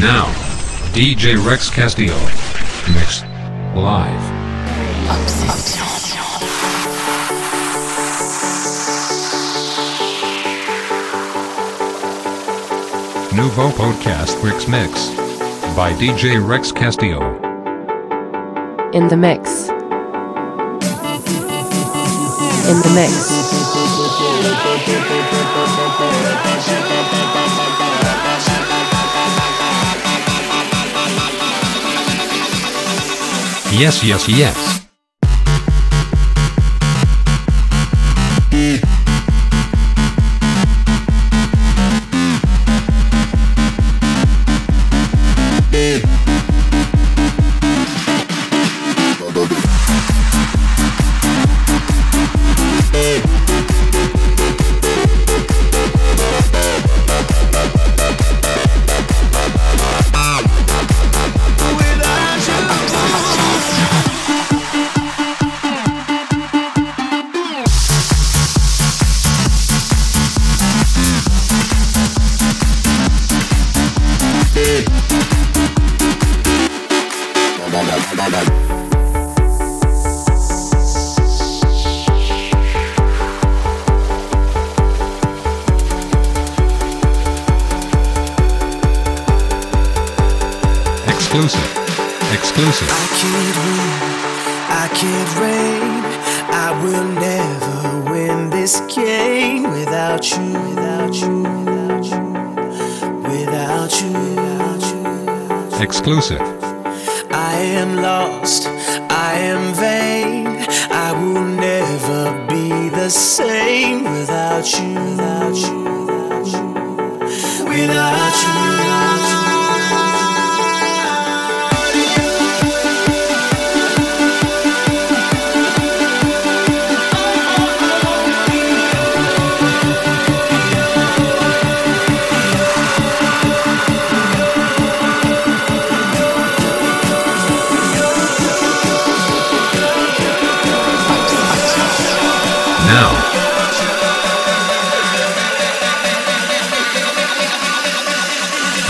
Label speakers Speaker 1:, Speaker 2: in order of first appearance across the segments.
Speaker 1: Now, DJ Rex Castillo. Mix. Live. Nouveau Podcast Rex Mix. By DJ Rex Castillo.
Speaker 2: In the mix. In the mix.
Speaker 1: Yes, yes, yes. Exclusive. Exclusive.
Speaker 3: I can't win, I can't reign. I will never win this game without you, without you, without you, without you, without you.
Speaker 1: Exclusive.
Speaker 3: I am lost, I am vain. I will never be the same without you, without you, without you, without you.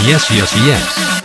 Speaker 1: Yes, yes, yes.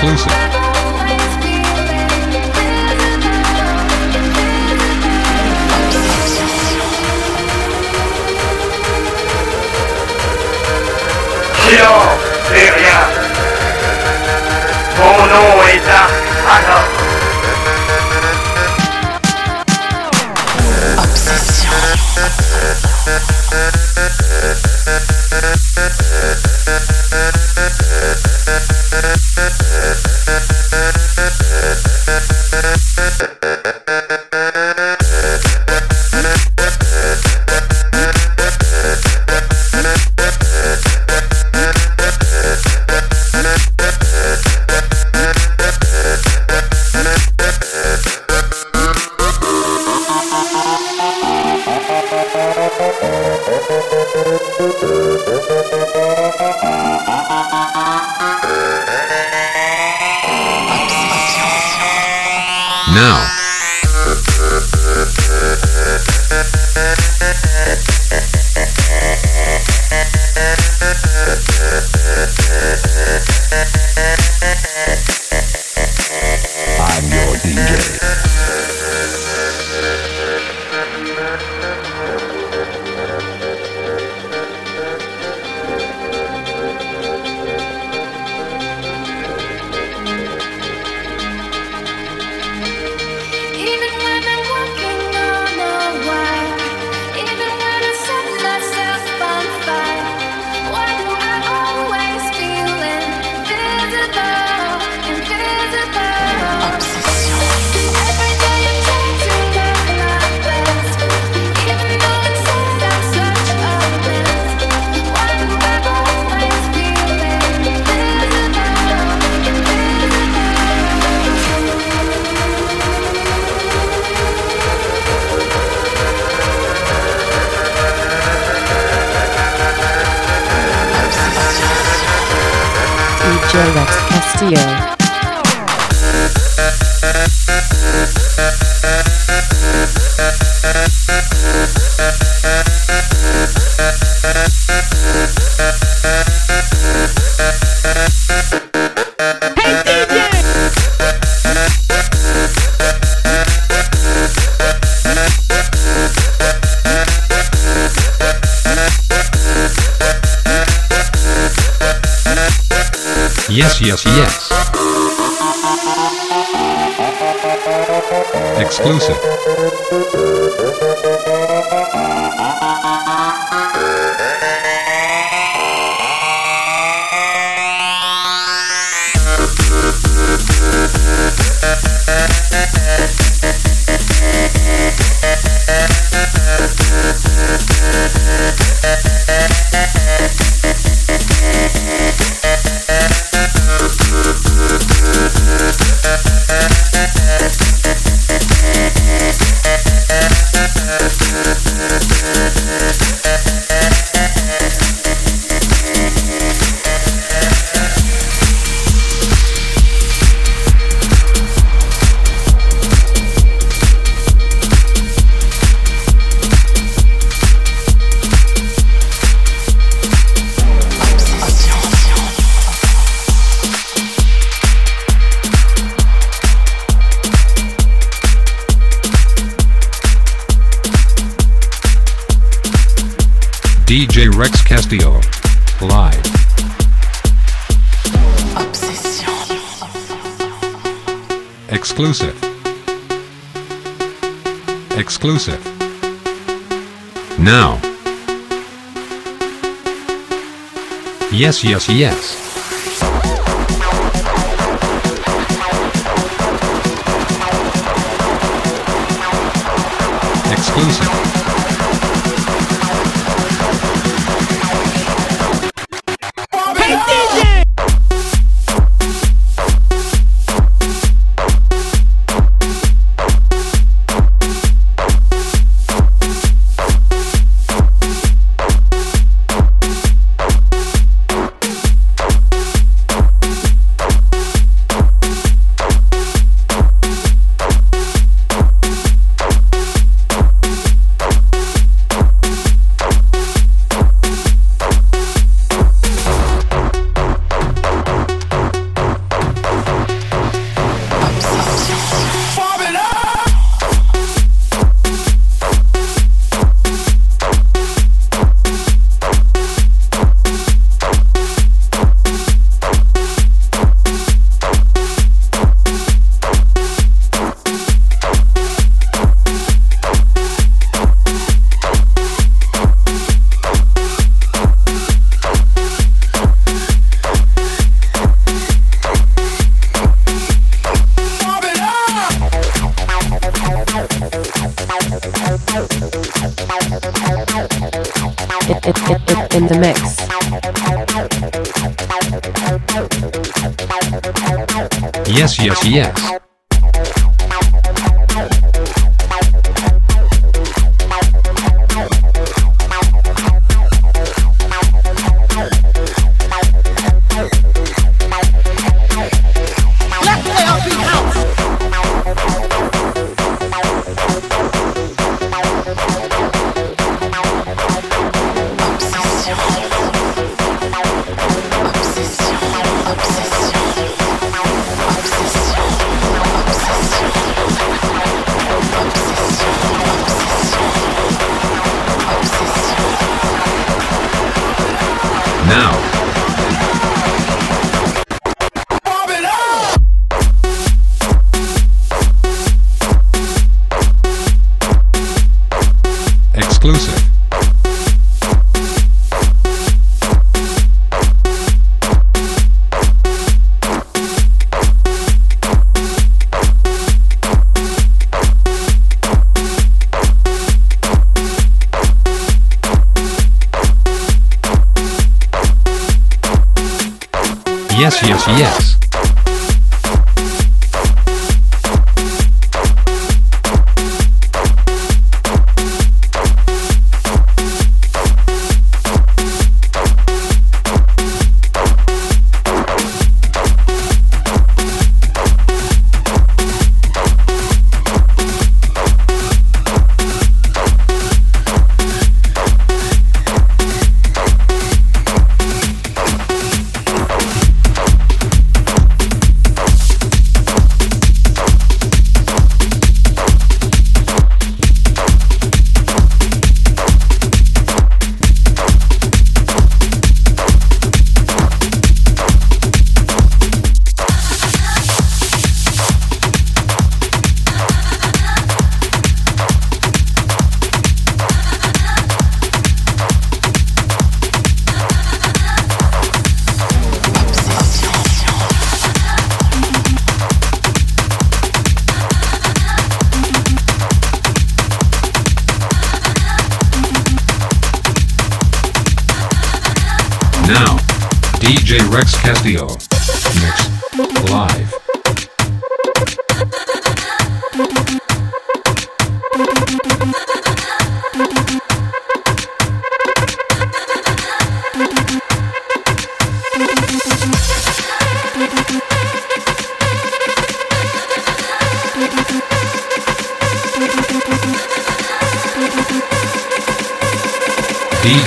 Speaker 1: Exclusive.
Speaker 4: Yes, yes, yes. Exclusive. Yes, yes, yes.
Speaker 2: the mix.
Speaker 4: Yes, yes, yes. Yes,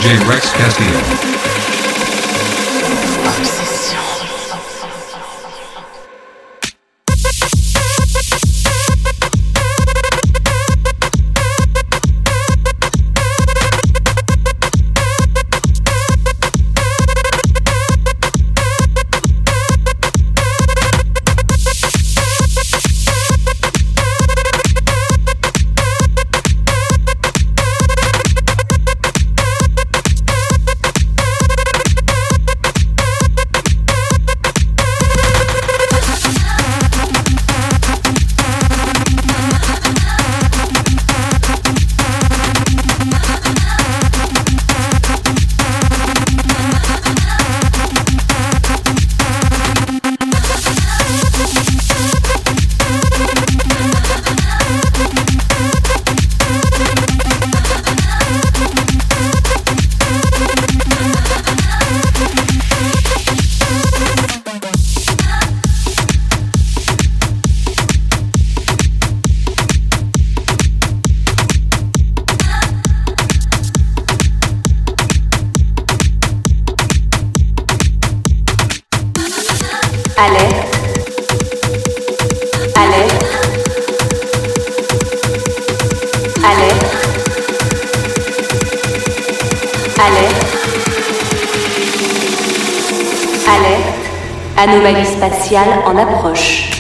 Speaker 4: DJ Rex Castillo.
Speaker 5: Anomalie spatiale en approche.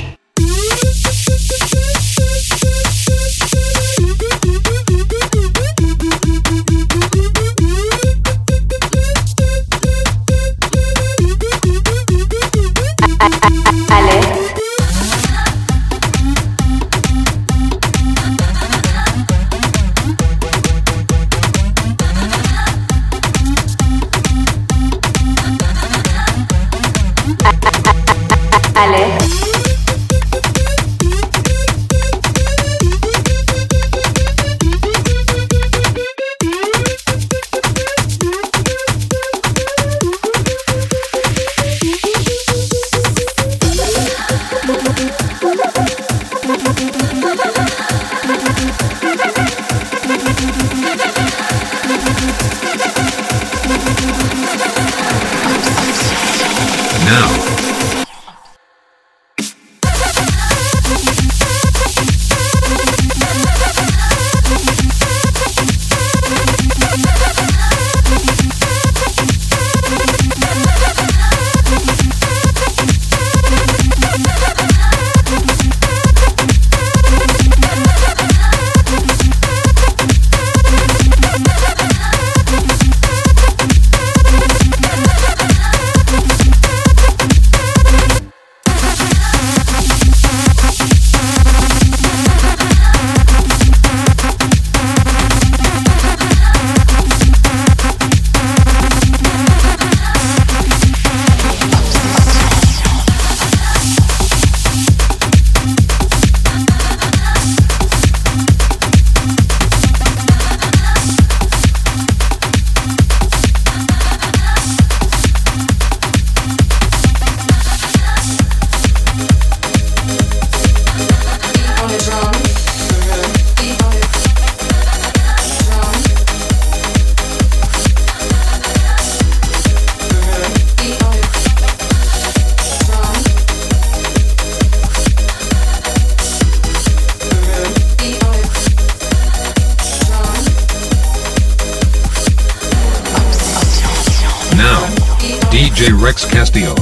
Speaker 4: DJ Rex Castillo.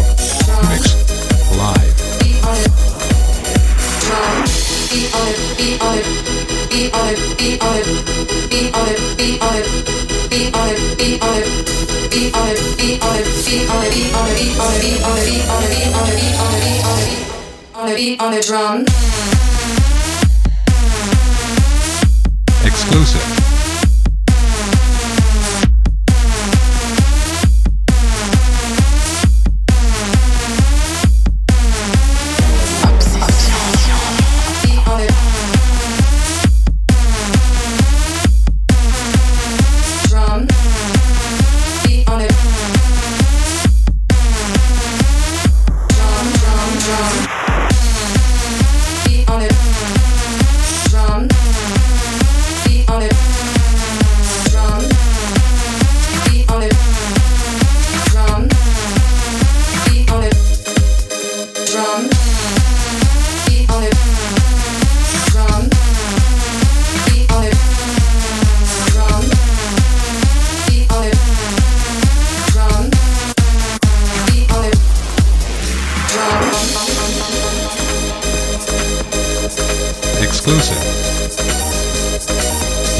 Speaker 4: Mix. Live. Exclusive.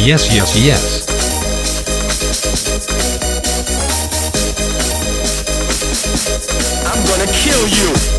Speaker 4: Yes, yes, yes.
Speaker 6: I'm gonna kill you.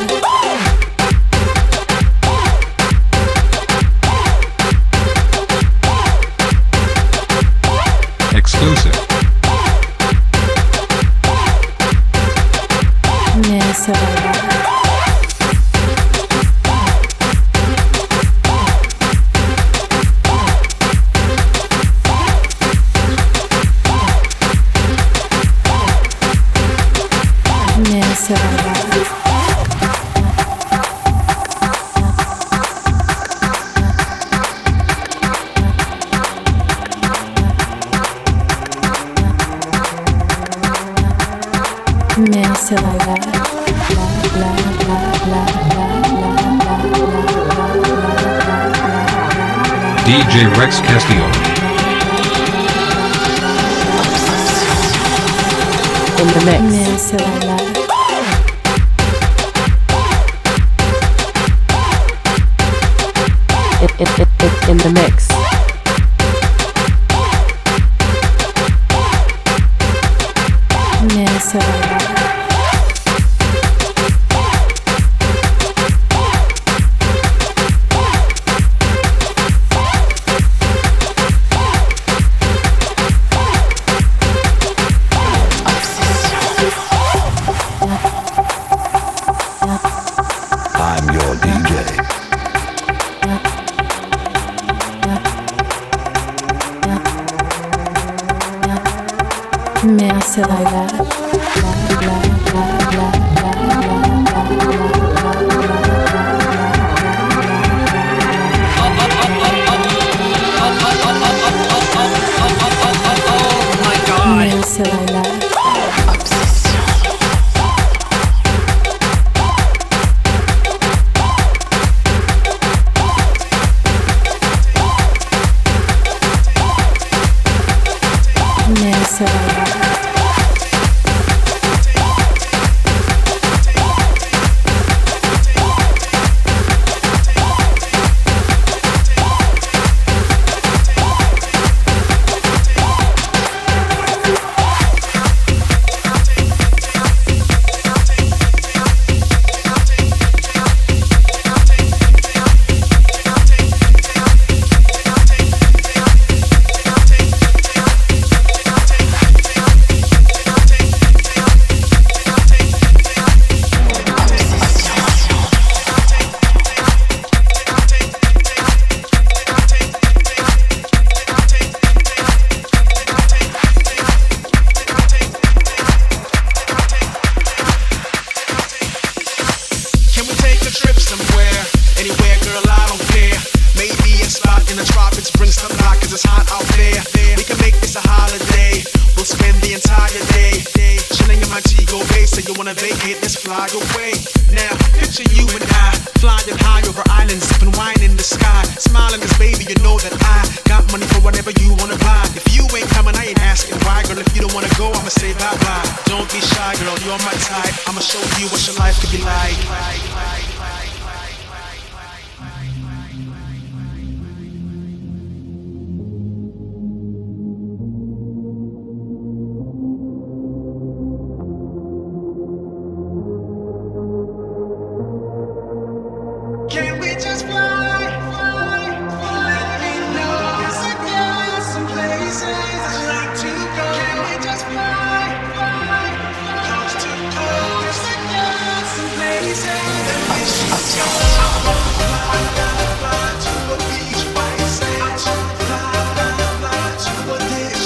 Speaker 4: Castillo.
Speaker 7: In the mix. In the mix.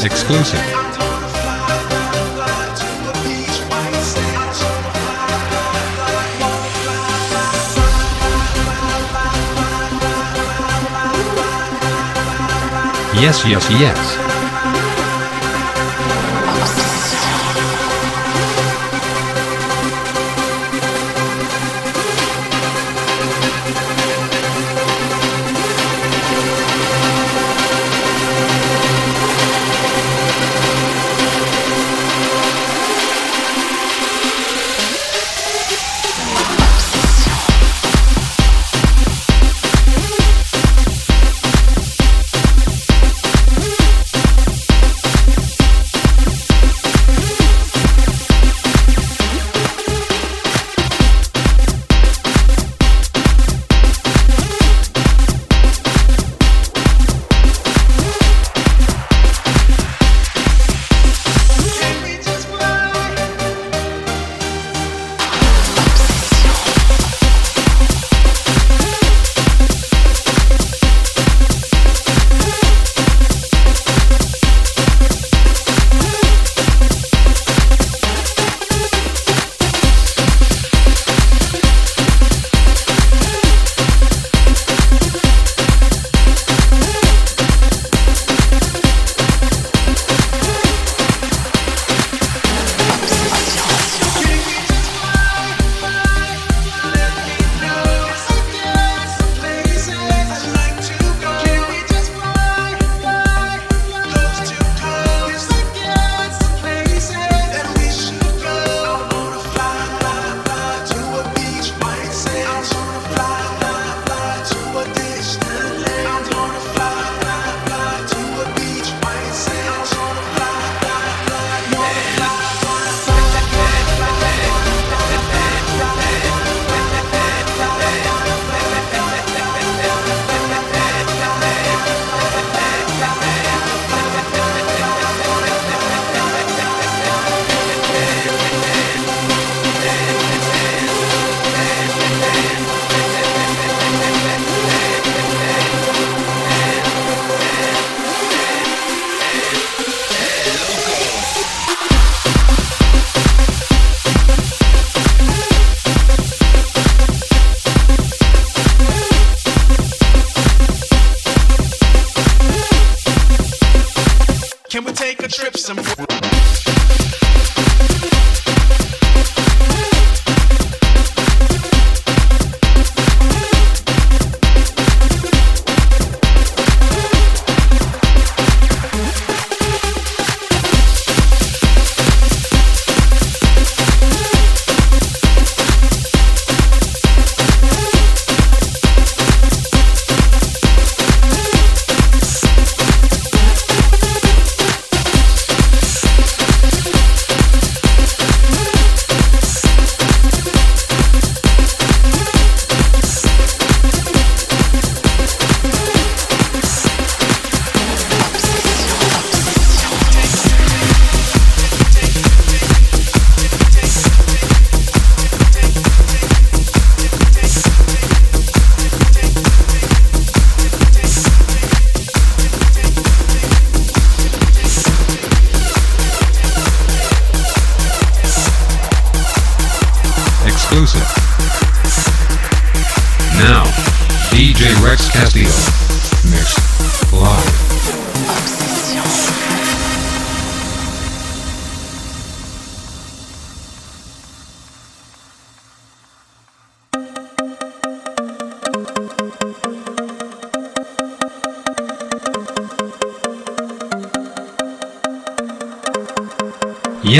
Speaker 4: exclusive. Yes, yes, yes.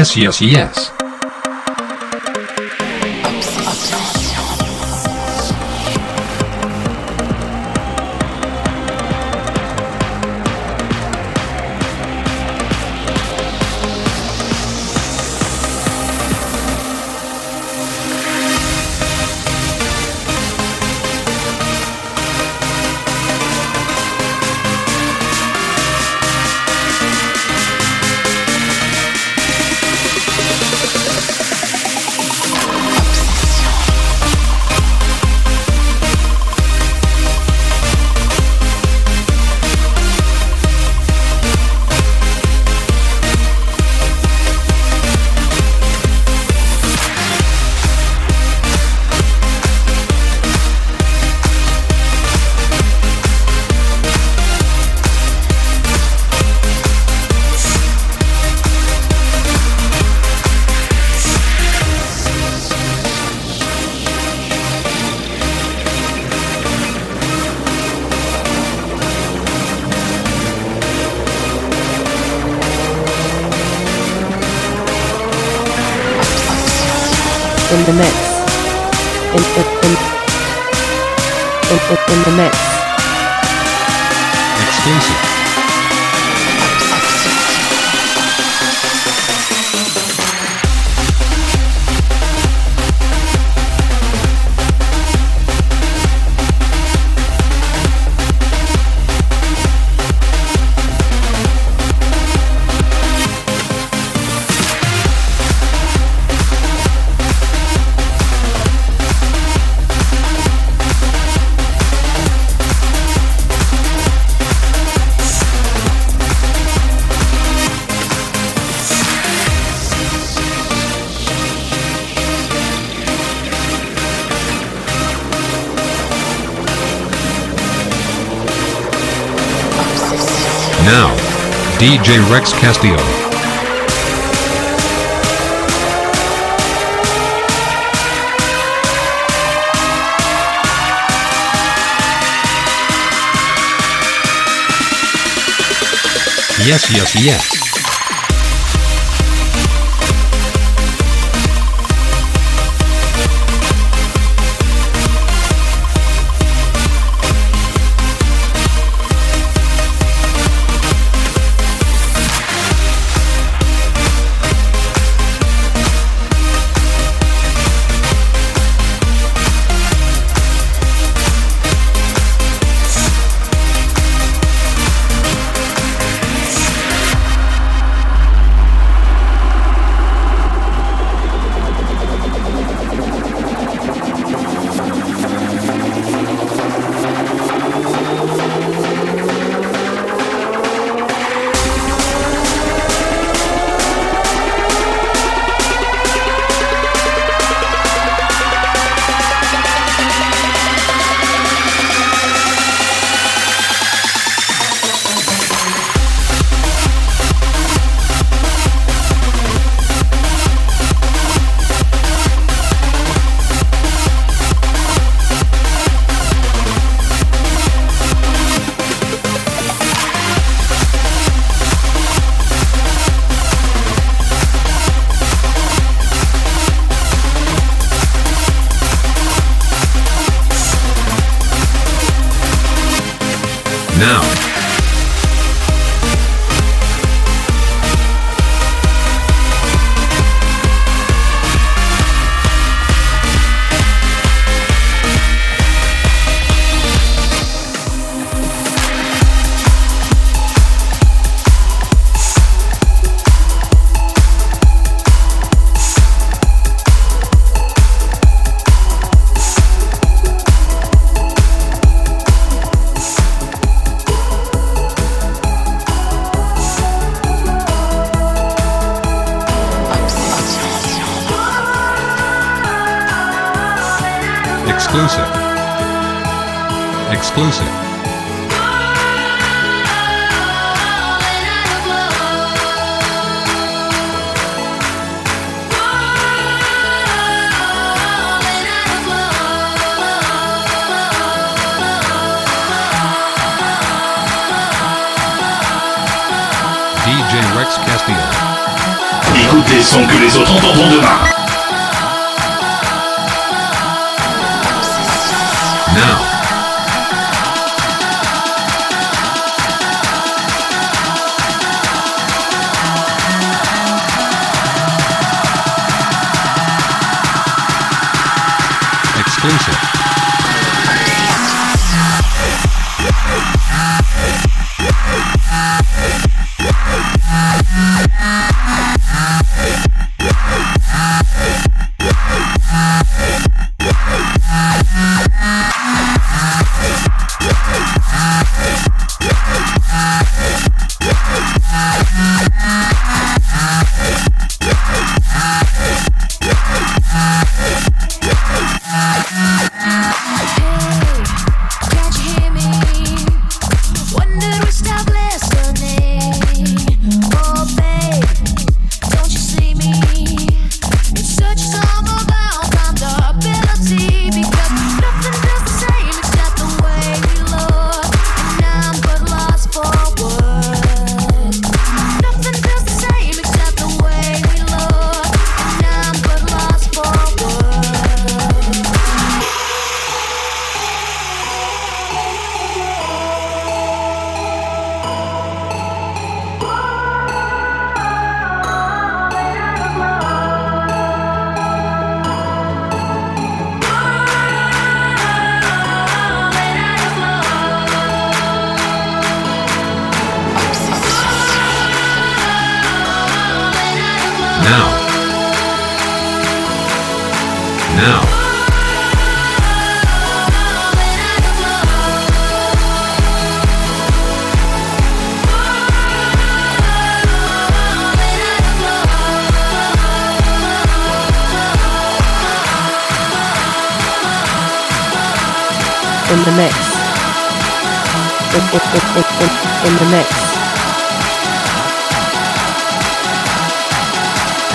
Speaker 4: Yes, yes, yes.
Speaker 2: In the mix. In in in in, in, in the mix.
Speaker 4: Exclusive. DJ Rex Castillo. Yes, yes, yes. now.
Speaker 2: in the mix. In, in, in, in, the mix.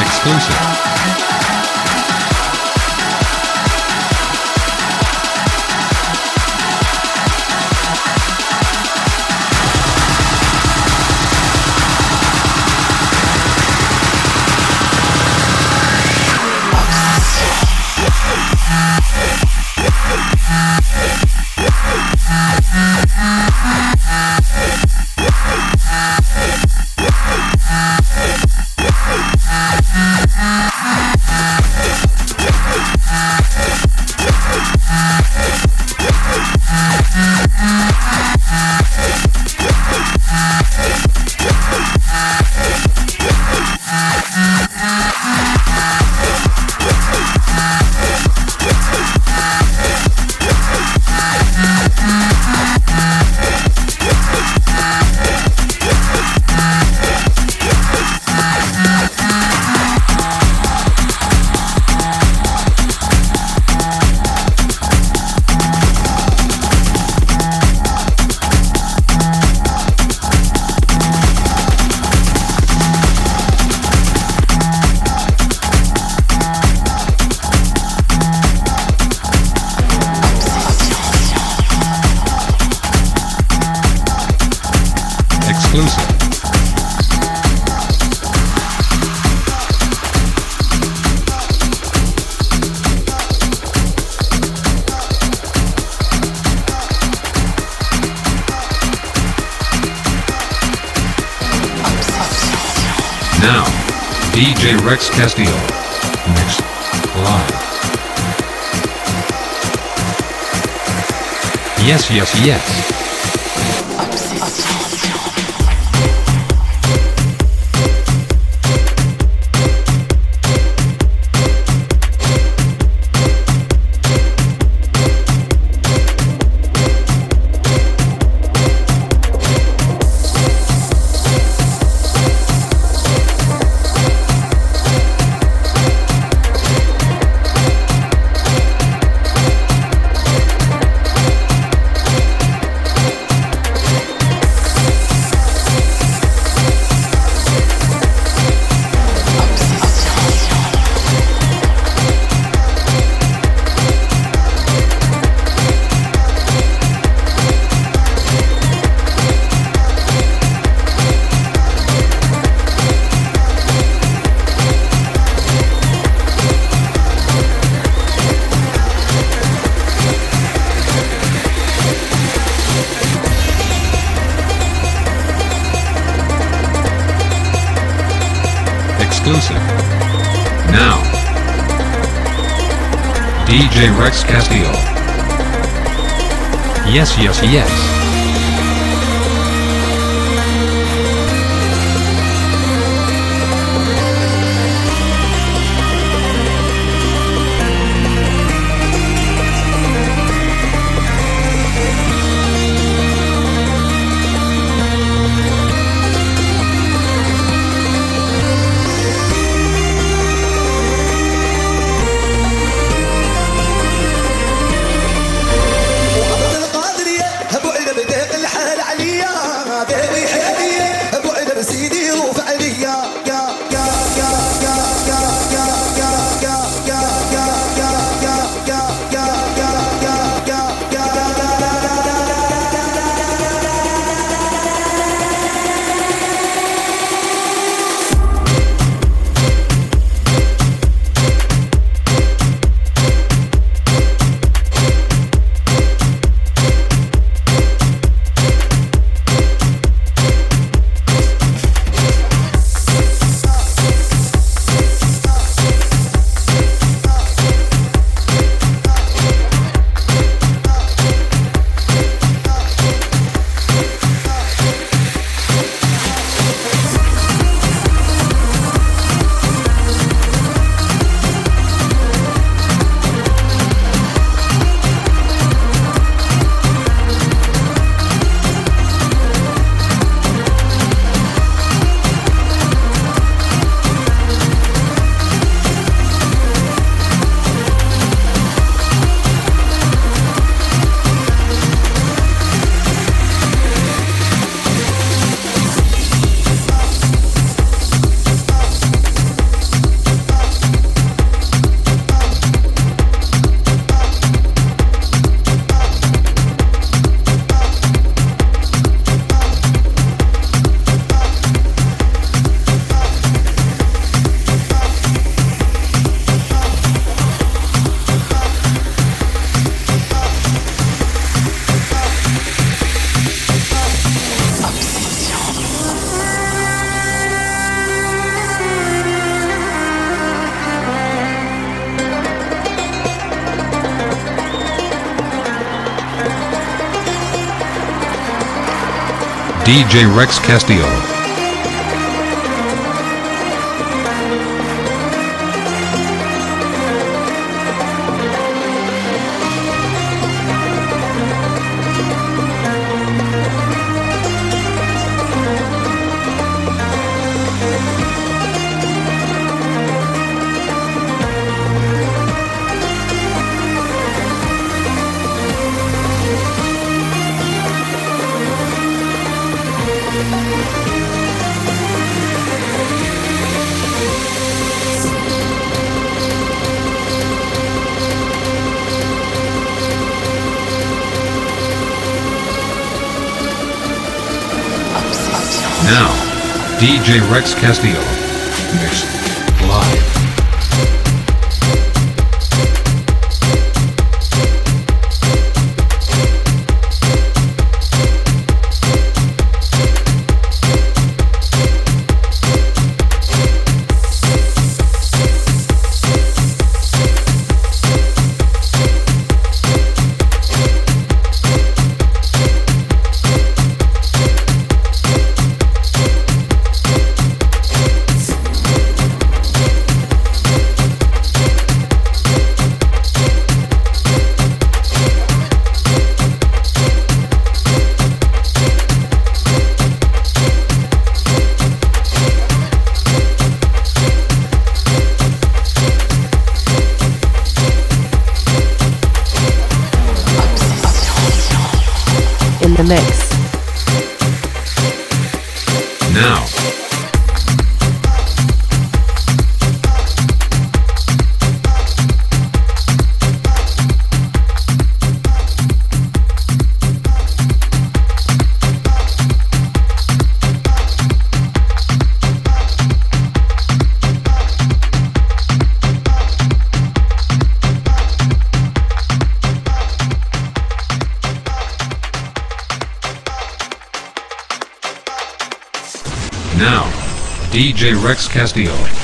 Speaker 4: Exclusive. Castillo. Next Live. Yes, yes, yes.
Speaker 8: Rex Castillo. Yes, yes, yes. J. Rex Castillo. J. Rex Castillo. Mixed.
Speaker 4: Castillo.